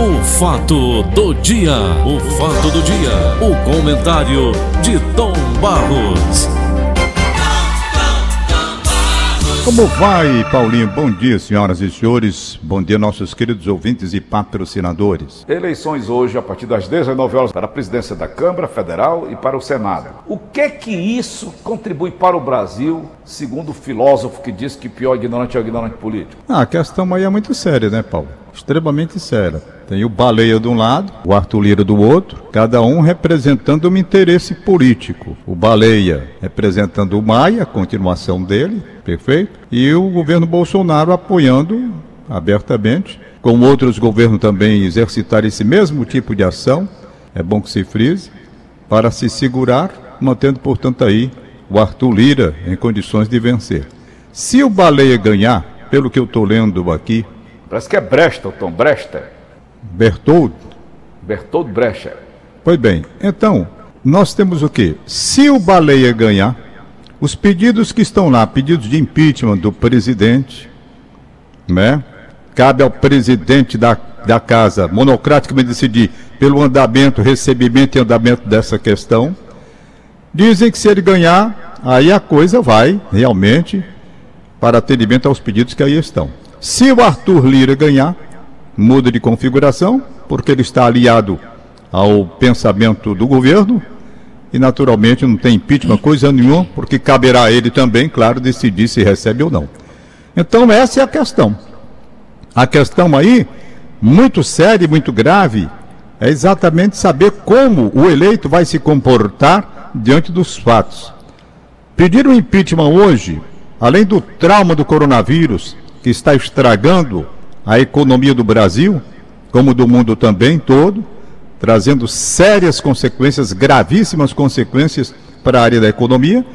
O fato do dia, o fato do dia, o comentário de Tom Barros. Como vai, Paulinho? Bom dia, senhoras e senhores. Bom dia, nossos queridos ouvintes e patrocinadores. Eleições hoje a partir das 19 horas para a presidência da Câmara Federal e para o Senado. O que que isso contribui para o Brasil, segundo o filósofo que diz que pior ignorante é o ignorante político? Ah, a questão aí é muito séria, né, Paulo? Extremamente séria. Tem o Baleia de um lado, o Arthur Lira do outro, cada um representando um interesse político. O Baleia representando o Maia, a continuação dele, perfeito? E o governo Bolsonaro apoiando abertamente, com outros governos também exercitar esse mesmo tipo de ação, é bom que se frise, para se segurar, mantendo, portanto, aí o Arthur Lira em condições de vencer. Se o Baleia ganhar, pelo que eu estou lendo aqui, Parece que é Bresta, Tom, Bresta. Bertoldo, Bertold Brecha. Pois bem, então, nós temos o quê? Se o Baleia ganhar, os pedidos que estão lá, pedidos de impeachment do presidente, né? Cabe ao presidente da, da casa monocraticamente decidir pelo andamento, recebimento e andamento dessa questão. Dizem que se ele ganhar, aí a coisa vai realmente para atendimento aos pedidos que aí estão. Se o Arthur Lira ganhar, muda de configuração, porque ele está aliado ao pensamento do governo e naturalmente não tem impeachment coisa nenhuma, porque caberá a ele também, claro, decidir se recebe ou não. Então essa é a questão. A questão aí, muito séria e muito grave, é exatamente saber como o eleito vai se comportar diante dos fatos. Pedir o impeachment hoje, além do trauma do coronavírus, que está estragando a economia do Brasil, como do mundo também todo, trazendo sérias consequências, gravíssimas consequências para a área da economia.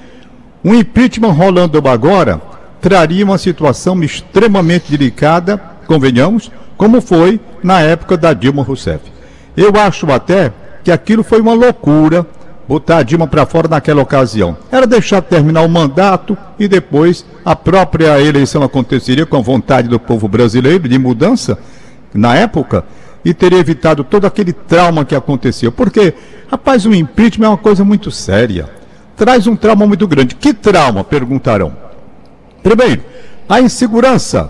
Um impeachment rolando agora traria uma situação extremamente delicada, convenhamos, como foi na época da Dilma Rousseff. Eu acho até que aquilo foi uma loucura botar a Dilma para fora naquela ocasião. Era deixar terminar o mandato e depois a própria eleição aconteceria com a vontade do povo brasileiro de mudança na época e teria evitado todo aquele trauma que aconteceu. Porque, rapaz, o impeachment é uma coisa muito séria. Traz um trauma muito grande. Que trauma? Perguntarão. Primeiro, a insegurança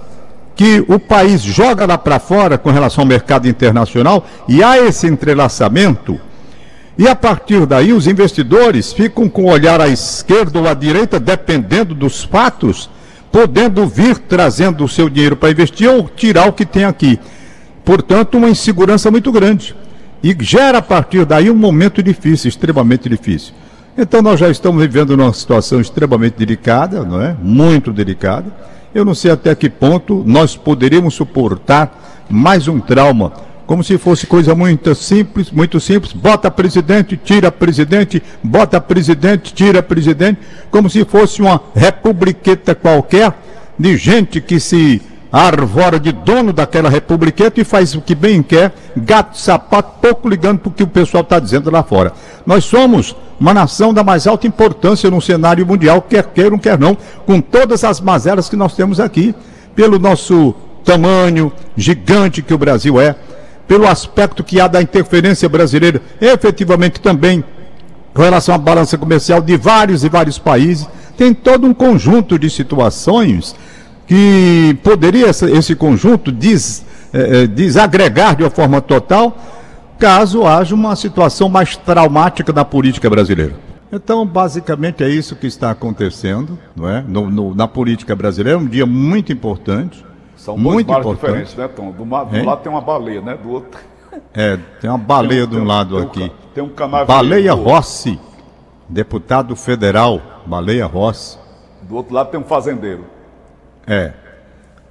que o país joga lá para fora com relação ao mercado internacional e há esse entrelaçamento. E a partir daí, os investidores ficam com o olhar à esquerda ou à direita, dependendo dos fatos, podendo vir trazendo o seu dinheiro para investir ou tirar o que tem aqui. Portanto, uma insegurança muito grande. E gera a partir daí um momento difícil, extremamente difícil. Então, nós já estamos vivendo numa situação extremamente delicada, não é? Muito delicada. Eu não sei até que ponto nós poderíamos suportar mais um trauma como se fosse coisa muito simples, muito simples. Bota presidente, tira presidente, bota presidente, tira presidente, como se fosse uma republiqueta qualquer de gente que se arvora de dono daquela republiqueta e faz o que bem quer, gato, sapato, pouco ligando para o que o pessoal está dizendo lá fora. Nós somos uma nação da mais alta importância no cenário mundial, quer queiram, quer não, com todas as mazelas que nós temos aqui, pelo nosso tamanho gigante que o Brasil é, pelo aspecto que há da interferência brasileira, efetivamente também com relação à balança comercial de vários e vários países, tem todo um conjunto de situações que poderia esse conjunto des, eh, desagregar de uma forma total caso haja uma situação mais traumática da política brasileira. Então, basicamente é isso que está acontecendo, não é? No, no, na política brasileira, um dia muito importante. São dois muito mares importante. diferentes, né, Tom? Do, do lado tem uma baleia, né? Do outro. É, tem uma baleia de um lado tem aqui. Um, tem um canavieiro. Baleia Rossi, deputado federal, Baleia Rossi. Do outro lado tem um fazendeiro. É.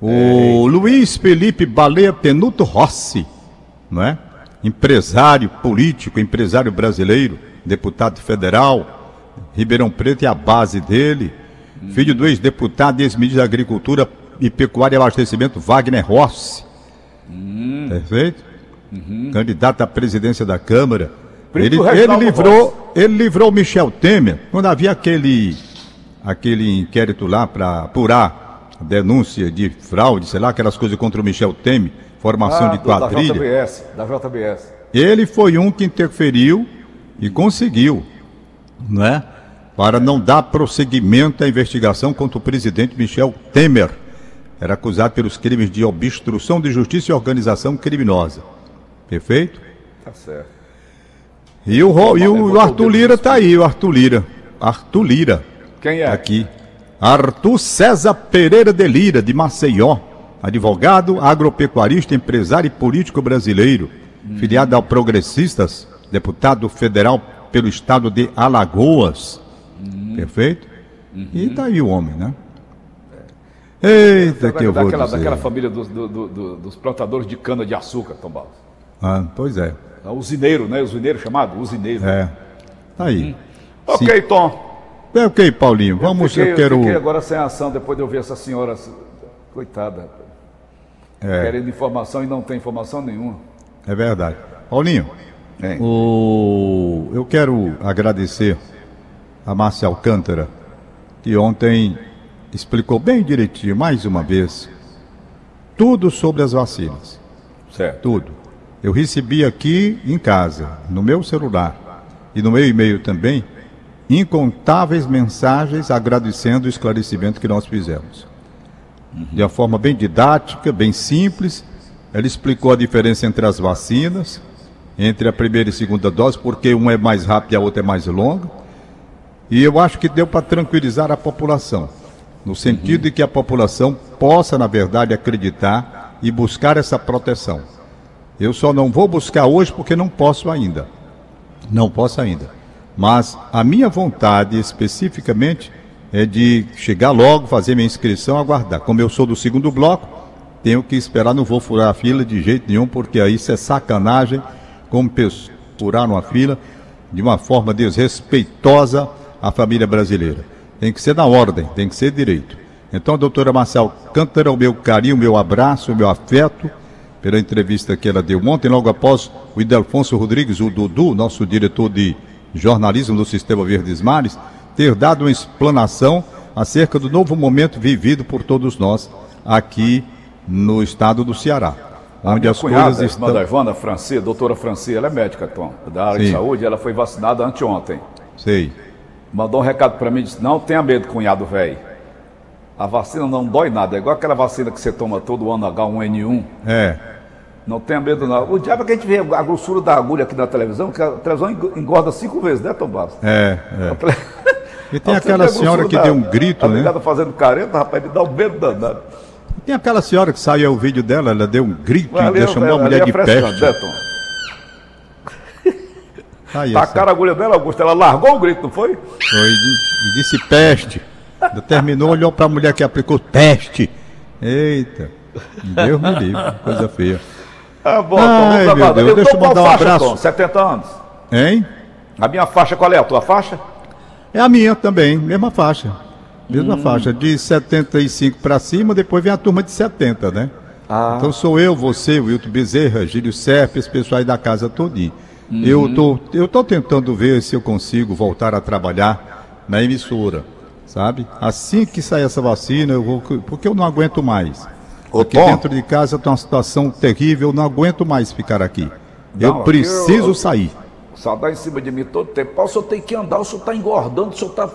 O é. Luiz Felipe Baleia Penuto Rossi, não é? Empresário político, empresário brasileiro, deputado federal, Ribeirão Preto é a base dele. Hum. Filho do ex-deputado e ex-ministro da Agricultura, e Pecuária e Abastecimento, Wagner Rossi. Hum. Perfeito? Uhum. Candidato à presidência da Câmara. Ele, ele, livrou, ele livrou Michel Temer quando havia aquele, aquele inquérito lá para apurar denúncia de fraude, sei lá, aquelas coisas contra o Michel Temer, formação Ah, de do- Da quadrilha. JBS, da JBS. Ele foi um que interferiu e conseguiu, né? Para não dar prosseguimento à investigação contra o presidente Michel Temer. Era acusado pelos crimes de obstrução de justiça e organização criminosa. Perfeito? Tá certo. E o, e o Arthur Lira tá aí, o Arthur Lira. Arthur Lira. Quem é? Aqui. Arthur César Pereira de Lira, de Maceió. Advogado, agropecuarista, empresário e político brasileiro. Filiado ao Progressistas, deputado federal pelo estado de Alagoas. Perfeito? E tá aí o homem, né? Eita, que eu vou daquela, dizer. daquela família dos, do- do- do- dos plantadores de cana-de-açúcar, Tom Barros. Ah, pois é. É o Usineiro, né? Usineiro chamado? Usineiro. É. Tá aí. Ok, Tom. É ok, Paulinho. Vamos, fiquei, eu quero. fiquei agora sem ação depois de ouvir essa senhora. Coitada. É, Querendo informação e não tem informação nenhuma. é verdade. Paulinho, Hein? o... eu quero agradecer a Márcia Alcântara, que ontem explicou bem direitinho, mais uma vez, tudo sobre as vacinas. Certo. Tudo. Eu recebi aqui em casa, no meu celular e no meu e-mail também, incontáveis mensagens agradecendo o esclarecimento que nós fizemos. De uma forma bem didática, bem simples, ela explicou a diferença entre as vacinas, entre a primeira e segunda dose, porque uma é mais rápida e a outra é mais longa. E eu acho que deu para tranquilizar a população, no sentido de que a população possa, na verdade, acreditar e buscar essa proteção. Eu só não vou buscar hoje porque não posso ainda. Não posso ainda. Mas a minha vontade especificamente é de chegar logo, fazer minha inscrição, aguardar. Como eu sou do segundo bloco, tenho que esperar, não vou furar a fila de jeito nenhum, porque aí isso é sacanagem, como pessoas furaram fila de uma forma desrespeitosa à família brasileira. Tem que ser na ordem, tem que ser direito. Então, doutora Marcel Cântara, o meu carinho, o meu abraço, o meu afeto pela entrevista que ela deu ontem, logo após o Idelfonso Rodrigues, o Dudu, nosso diretor de jornalismo do Sistema Verdes Mares, ter dado uma explanação acerca do novo momento vivido por todos nós aqui no estado do Ceará, onde Minha as cunhada, coisas irmã estão... da Ivana, Franci, doutora Franci, ela é médica, Tom, da área de Sim. saúde, ela foi vacinada anteontem. Sei, Mandou um recado para mim e disse: Não tenha medo, cunhado velho. A vacina não dói nada, é igual aquela vacina que você toma todo ano, H1N1. é, Não tenha medo, não. O diabo é que a gente vê a grossura da agulha aqui na televisão, que a televisão engo- engorda cinco vezes, né, Tom é, é. E tem aquela a senhora que da- deu um grito, a né? ligada fazendo careta, rapaz, me dá um medo danado. Tem aquela senhora que saiu o vídeo dela, ela deu um grito Ali e é- chamou a ali mulher é de peste. né, Tom? Aí, Tacaram a agulha dela, Augusto, ela largou o grito, não foi? Foi e di- disse peste. Terminou, olhou para a mulher que aplicou peste. Eita, Deus me livre, coisa feia. Ah, bom, Ai, meu. Deus, Eu deixa eu mandar um faixa, abraço. Tom, 70 anos. Hein? A minha faixa, qual é a tua faixa? É a minha também, mesma faixa. Mesma Hum. faixa, de 75 para cima, depois vem a turma de 70, né? Ah. Então sou eu, você, o Wilton Bezerra, Gílio Serpe, esse pessoal aí da casa todinho. Uhum. Eu, tô, eu tô tentando ver se eu consigo voltar a trabalhar na emissora, sabe? Assim que sair essa vacina, eu vou, porque eu não aguento mais. Ô, aqui Tom. dentro de casa tem uma situação terrível, eu não aguento mais ficar aqui. eu Não, preciso eu- sair. Só dá em cima de mim todo tempo. Paulo, o senhor tem que andar, o senhor está engordando, o senhor está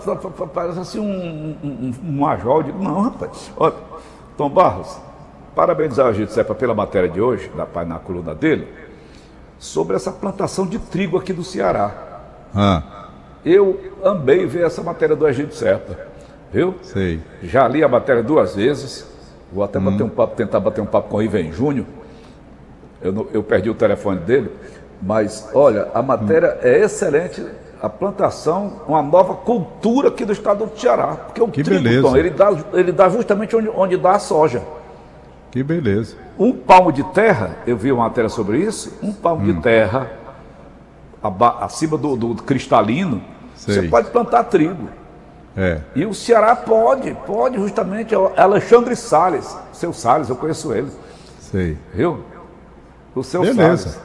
parece assim um, um, um, major. Eu digo, não, rapaz. Olha, Tom Barros, parabenizar a gente Sepa pela matéria de hoje, na, na coluna dele, sobre essa plantação de trigo aqui do Ceará. Ah, Eu amei ver essa matéria do Agente Serpa, viu? sei. Já li a matéria duas vezes. Vou até bater um papo, tentar bater um papo com o Ivan Júnior. Eu, não- eu perdi o telefone dele. Mas, olha, a matéria é excelente. A plantação, uma nova cultura aqui do estado do Ceará. Porque o Que trigo, beleza. Tom, ele dá, ele dá justamente onde, onde dá a soja. Que beleza. Um palmo de terra, eu vi uma matéria sobre isso, um palmo Hum. de terra acima do, do cristalino, Sei. você pode plantar trigo. É. E o Ceará pode, pode justamente. é Alexandre Salles, seu Salles, eu conheço ele, Sei. viu? O seu Beleza. Salles.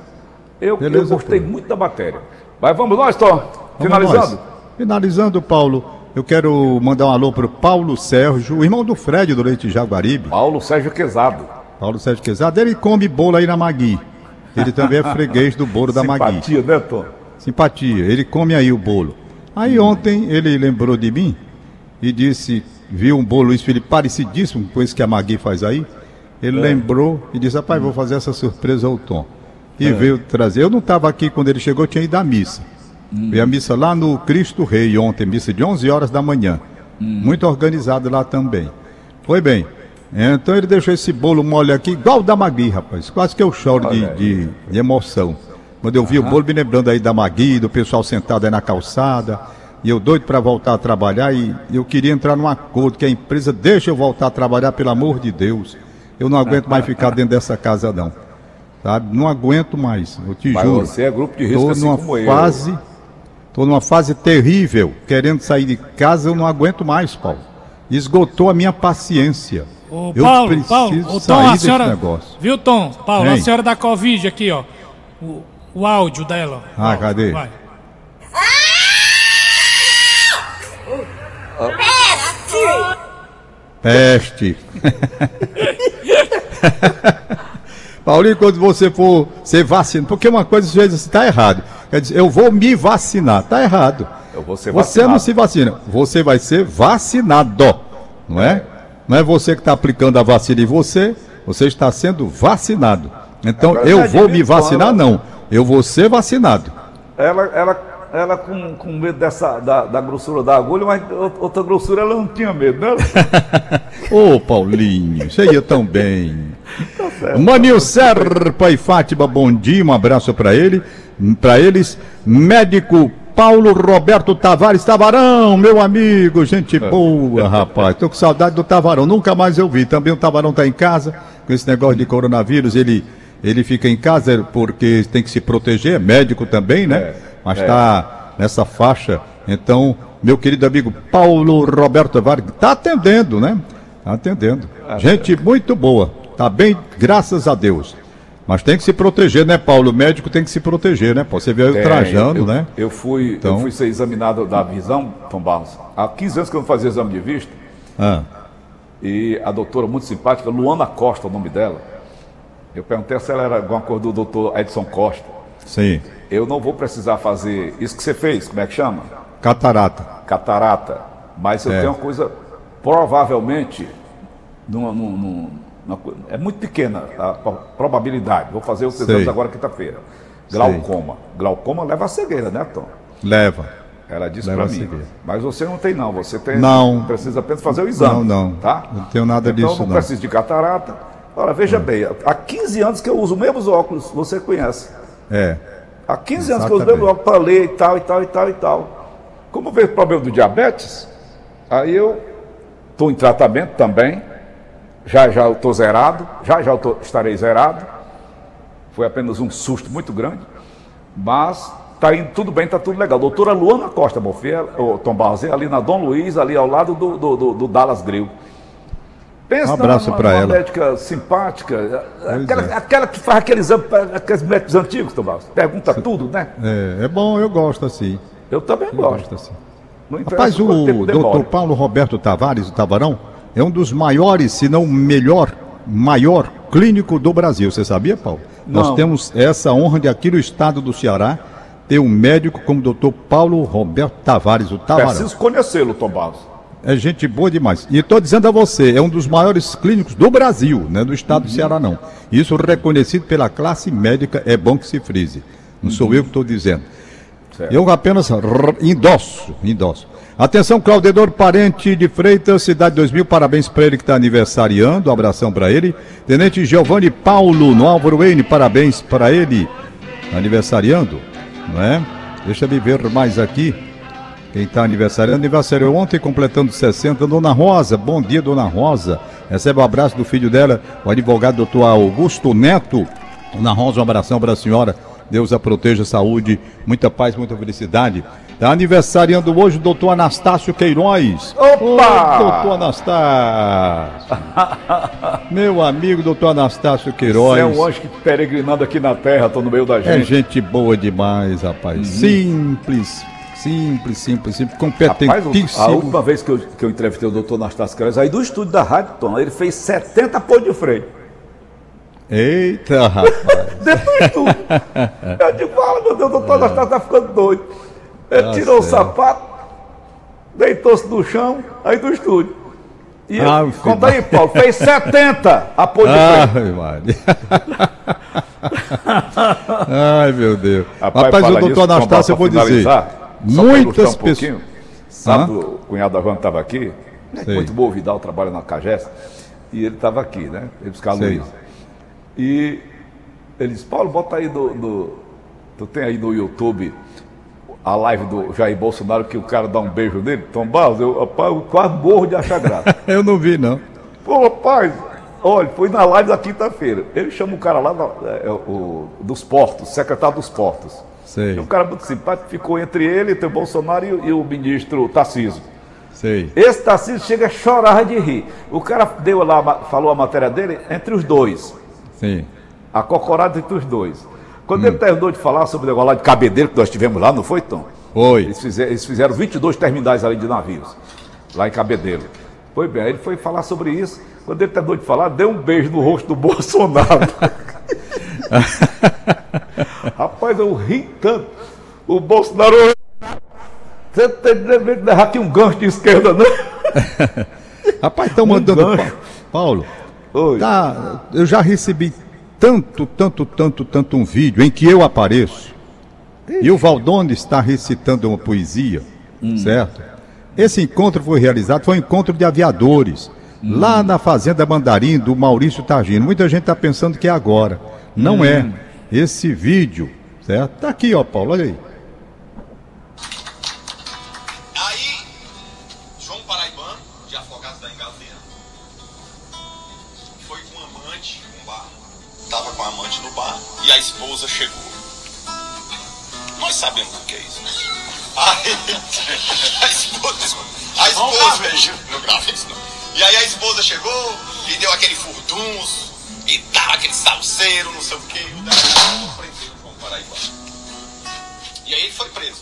Eu, eu Beleza, gostei Pedro. muito da matéria. Mas vamos nós, Tom, Vamos finalizando. nós. Finalizando, Paulo. Eu quero mandar um alô pro Paulo Sérgio, o irmão do Fred do Leite Jaguaribe. Paulo Sérgio Quezado. Paulo Sérgio Quezado, ele come bolo aí na Magui. Ele também é freguês do bolo da Magui. Simpatia, né, Tom? Simpatia, ele come aí o bolo. Aí ontem ele lembrou de mim e disse, viu um bolo isso, ele parecidíssimo com esse que a Magui faz aí. Ele lembrou e disse, rapaz, vou fazer essa surpresa ao Tom. E veio trazer. Eu não estava aqui quando ele chegou, tinha ido à missa. Fui à missa lá no Cristo Rei ontem, missa de 11 horas da manhã. Muito organizado lá também. Foi bem. Então ele deixou esse bolo mole aqui, igual o da Magui, rapaz. Quase que eu choro de, de, de emoção. Quando eu vi o bolo, me lembrando aí da Magui, do pessoal sentado aí na calçada. E eu doido para voltar a trabalhar e eu queria entrar num acordo que a empresa deixa eu voltar a trabalhar, pelo amor de Deus. Eu não aguento mais ficar dentro dessa casa, não. Sabe? Não aguento mais, eu te Mas juro. você é grupo de risco Tô assim numa como eu. Tô numa fase terrível, querendo sair de casa, eu não aguento mais, Paulo. Esgotou a minha paciência. Ô, eu Paulo, preciso Paulo, o Tom, sair a desse senhora. negócio. Viu, Tom? Paulo, a senhora da Covid aqui, ó. O, o áudio dela. Ah, cadê? Vai. Peste. Paulinho, quando você for ser vacinado, porque uma coisa às vezes está errado. Quer dizer, eu vou me vacinar, está errado. Você não se vacina, você vai ser vacinado, não é? Não é você que está aplicando a vacina em você, você está sendo vacinado. Então Agora, eu vou me vacinar, ela- não. Eu vou ser vacinado. Ela, ela, ela com, com medo dessa, da, da grossura da agulha, mas ou- outra grossura ela não tinha medo, né? Ô, Paulinho, você ia tão bem. Tá Manil Serpa e Fátima, bom dia, um abraço para ele, para eles. Médico Paulo Roberto Tavares Tavarão, meu amigo, gente boa, rapaz. Tô com saudade do Tavarão, nunca mais eu vi. Também o Tavarão tá em casa, com esse negócio de coronavírus, ele ele fica em casa porque tem que se proteger, é médico também, né? É, Mas é. tá nessa faixa. Então, meu querido amigo Paulo Roberto Tavares tá atendendo, né? Tá atendendo. Gente muito boa. Tá bem, graças a Deus. Mas tem que se proteger, né, Paulo? O médico tem que se proteger, né? Pô, Você eu É, trajando, eu, né? Eu fui, Então- eu fui ser examinado da visão, Tom Barros. Há 15 anos que eu não fazia exame de vista. Ah, E a doutora, muito simpática, Luana Costa, o nome dela. Eu perguntei se ela era alguma coisa do doutor Edson Costa. sim. Eu não vou precisar fazer isso que você fez, como é que chama? Catarata. Catarata. Mas eu É. tenho uma coisa, provavelmente, num- num- numa co- é muito pequena a pro- probabilidade. Vou fazer os Sei. exames agora quinta-feira. Glaucoma. Glaucoma leva a cegueira, né, Tom? Leva. Ela disse Leva pra a mim. cegueira. Mas você não tem, não. Você tem. Não. Precisa apenas fazer o exame. Não, não. Tá? Não tenho nada então, disso, não não. precisa de catarata. Ora, veja bem, há 15 anos que eu uso os mesmos óculos, você conhece. É. Há 15 anos que eu uso os mesmos Exatamente. óculos para ler e tal, e tal, e tal, e tal. Como veio o problema do diabetes, aí eu estou em tratamento também. Já já eu estou zerado, já já eu tô- estarei zerado. Foi apenas um susto muito grande. Mas tá indo tudo bem, tá tudo legal. Doutora Luana Costa, filho, o Tom Barros, é ali na Dom Luiz, ali ao lado do, do, do- do Dallas Grill. Pensa Um abraço numa ela. médica simpática, aquela, é. aquela que faz aquele exame para aqueles médicos antigos, Tom Barros. Pergunta tudo, né? É, é bom, eu gosto assim. Eu também Eu gosto. gosto assim. Rapaz, o doutor Paulo Roberto Tavares, o Tavarão, é um dos maiores, se não o melhor, maior clínico do Brasil. Você sabia, Paulo? Nós Não. temos essa honra de aqui no estado do Ceará ter um médico como o doutor Paulo Roberto Tavares, o Tavarão. Preciso conhecê-lo, Tom Barros. É gente boa demais. E estou dizendo a você, é um dos maiores clínicos do Brasil, não é do estado do Ceará, não. Isso reconhecido pela classe médica, é bom que se frise. Não sou eu que estou dizendo. Certo. Eu apenas endosso, endosso. Atenção, Claudedor Parente de Freitas, Cidade 2000, parabéns para ele que está aniversariando, um abração para ele. Tenente Giovanni Paulo, no Álvaro Wayne, parabéns para ele, aniversariando, não é? Deixa eu ver mais aqui. Quem está aniversariando, aniversário ontem, completando 60, Dona Rosa. Bom dia, Dona Rosa. Recebe o abraço do filho dela, o advogado doutor Augusto Neto. Dona Rosa, um abração para a senhora. Deus a proteja, saúde, muita paz, muita felicidade. Está aniversariando hoje o doutor Anastácio Queiroz. Opa! Ô, doutor Anastácio. Meu amigo, doutor Anastácio Queiroz. Você é um anjo que peregrinando aqui na terra, estou no meio da É gente. gente boa demais, rapaz. Simples, Simples, simples, simples, Rapaz, competentíssimo. a última vez que eu, que eu entrevistei o doutor Anastácio Carlos, aí do estúdio da Rádio Tom, ele fez 70 pôr de freio. Eita, rapaz. Dentro do estúdio. Eu digo, fala, meu Deus, o doutor Anastácio tá ficando doido. Ele Tá tirou certo. o sapato, deitou-se no chão, aí do estúdio. E Ah, eu, conta aí, Paulo, fez 70 a pôr de. Ai, meu Deus. Rapaz, Rapaz, o doutor Anastácio, eu vou dizer. Muitas um pessoas. Sábado, Hã? o cunhado da Joana estava aqui, Sei. muito bom, o Vidal trabalha na Cagés, e ele estava aqui, né? Ele buscar Sei. Luiz. E ele disse, Paulo, bota aí no, no- Tu tem aí no YouTube a live do Jair Bolsonaro que o cara dá um beijo nele, Tom Barros, eu, rapaz, eu quase morro de achar graça. Eu não vi, não. Pô, rapaz, olha, foi na live da quinta-feira. Ele chama o cara lá da- é, o- dos portos, secretário dos portos. Sei, E um cara muito simpático ficou entre ele, o Bolsonaro e, o- e o ministro Tarcísio. sei. Esse Tarcísio chega a chorar de rir. O cara deu lá, falou a matéria dele entre os dois. Sim. A cocorada entre os dois. Quando ele terminou de falar sobre o negócio lá de cabedeiro que nós tivemos lá, não foi, Tom? Foi. Eles fizeram, eles fizeram 22 terminais ali de navios, lá em Cabedeiro. Foi bem, aí ele foi falar sobre isso. Quando ele terminou de falar, deu um beijo no rosto do Bolsonaro. Rapaz, eu ri tanto. O Bolsonaro. Você tem levar aqui um gancho de esquerda, né? Rapaz, estão mandando. Um Paulo, Oi. tá, eu já recebi tanto, tanto, tanto, tanto um vídeo em que eu apareço e o Valdone está recitando uma poesia, certo? Esse encontro foi realizado, foi um encontro de aviadores, lá na Fazenda Mandarim, do Maurício Targino. Muita gente está pensando que é agora. Não é. Esse vídeo, certo? Tá aqui, ó, Paulo, olha. Aí, sabemos o que é isso? Aí, a esposa. A esposa. Não grave isso, não. E aí a esposa chegou e deu aquele furdunço e tal, aquele salseiro, não sei o que. O João Paraibano. E aí ele foi preso.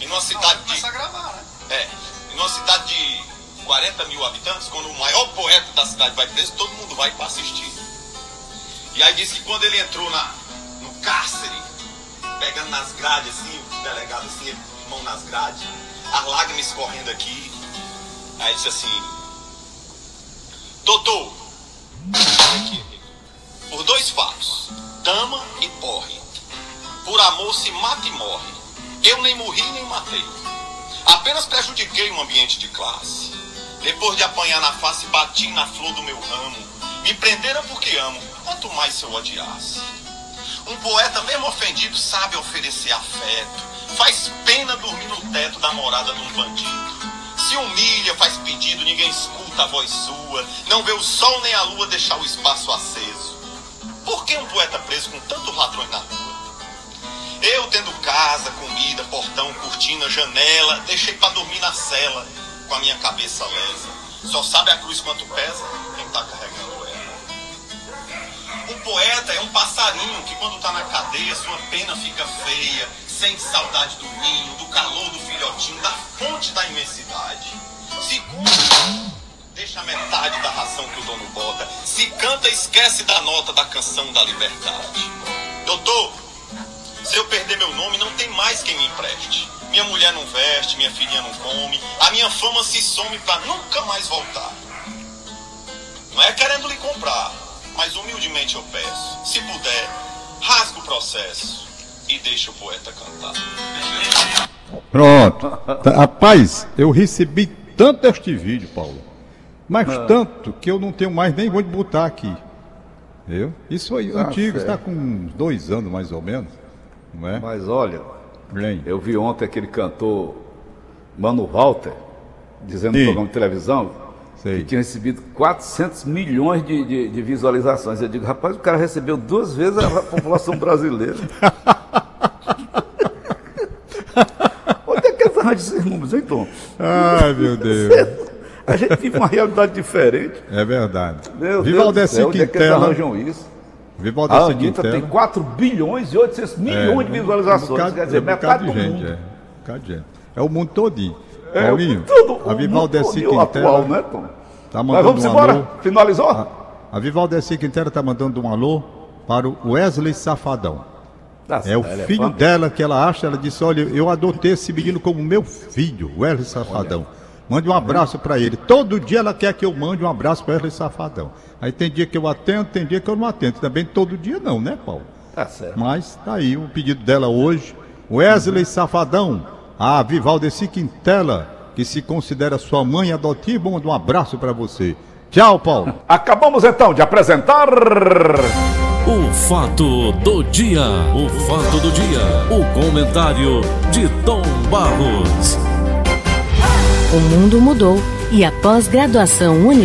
Em uma cidade de. gravar, né? É, em uma cidade de 40 mil habitantes, quando o maior poeta da cidade vai preso, todo mundo vai para assistir. E aí disse que quando ele entrou na, no cárcere, pegando nas grades assim, o delegado assim, mão nas grades, as lágrimas escorrendo aqui. Aí disse assim, doutor, por dois fatos, dama e porre. Por amor se mata e morre. Eu nem morri nem matei. Apenas prejudiquei um ambiente de classe. Depois de apanhar na face, bati na flor do meu ramo. Me prenderam porque amo, quanto mais se eu odiasse. Um poeta, mesmo ofendido, sabe oferecer afeto. Faz pena dormir no teto da morada de um bandido. Se humilha, faz pedido, ninguém escuta a voz sua. Não vê o sol nem a lua deixar o espaço aceso. Por que um poeta preso com tantos ladrões na rua? Eu tendo casa, comida, portão, cortina, janela, deixei pra dormir na cela, com a minha cabeça lesa. Só sabe a cruz quanto pesa quem tá carregando Um poeta é um passarinho que quando tá na cadeia, sua pena fica feia, sente saudade do ninho, do calor do filhotinho, da fonte da imensidade. Se come, deixa metade da ração que o dono bota. Se canta, esquece da nota da canção da liberdade. Doutor, se eu perder meu nome, não tem mais quem me empreste. Minha mulher não veste, minha filhinha não come, a minha fama se some pra nunca mais voltar. Não é querendo lhe comprar, mas humildemente eu peço, se puder, rasga o processo e deixa o poeta cantar. Pronto. Tá, Rapaz, eu recebi tanto este vídeo, Paulo. Mas tanto que eu não tenho mais nem onde botar aqui. Viu? Isso aí, antigo, está com uns dois anos mais ou menos. Não é? Mas olha, Bem, eu vi ontem aquele cantor Mano Walter, dizendo Sim. no programa de televisão, sei. que tinha recebido 400 milhões de, de- de visualizações. Eu digo, rapaz, o cara recebeu duas vezes a população brasileira. Onde é que eles arranjam esses números, hein, Tom? Ai, meu Deus. A gente vive uma realidade diferente. É verdade. Meu Viva Deus do céu, onde é que eles arranjam isso? Viva A Anitta tem Quintela. 4 bilhões e 800 milhões de um visualizações. bocado- quer dizer, um bocado metade de do gente, mundo. é. bocado de gente. É o mundo todinho. É, Paulinho, tudo, a Vivaldeci mundo atual, Quintela né, Tom? tá Mas mandando vamos um embora? alô. Finalizou? A, a Vivaldeci Quintela tá mandando um alô para o Wesley Safadão. Tá É o certo, filho fã. dela que ela acha, ela disse, olha, eu adotei esse menino como meu filho, Wesley Safadão. Mande um abraço para ele. Todo dia ela quer que eu mande um abraço para Wesley Safadão. Aí tem dia que eu atendo, tem dia que eu não atendo. Também todo dia não, né, Paulo? Tá certo. Mas tá aí o pedido dela hoje. Wesley Safadão, a Vivaldeci Quintela, que se considera sua mãe adotiva, manda um abraço para você. Tchau, Paulo. Acabamos então de apresentar. O fato do dia. O fato do dia. O comentário de Tom Barros. O mundo mudou e a pós-graduação Unifor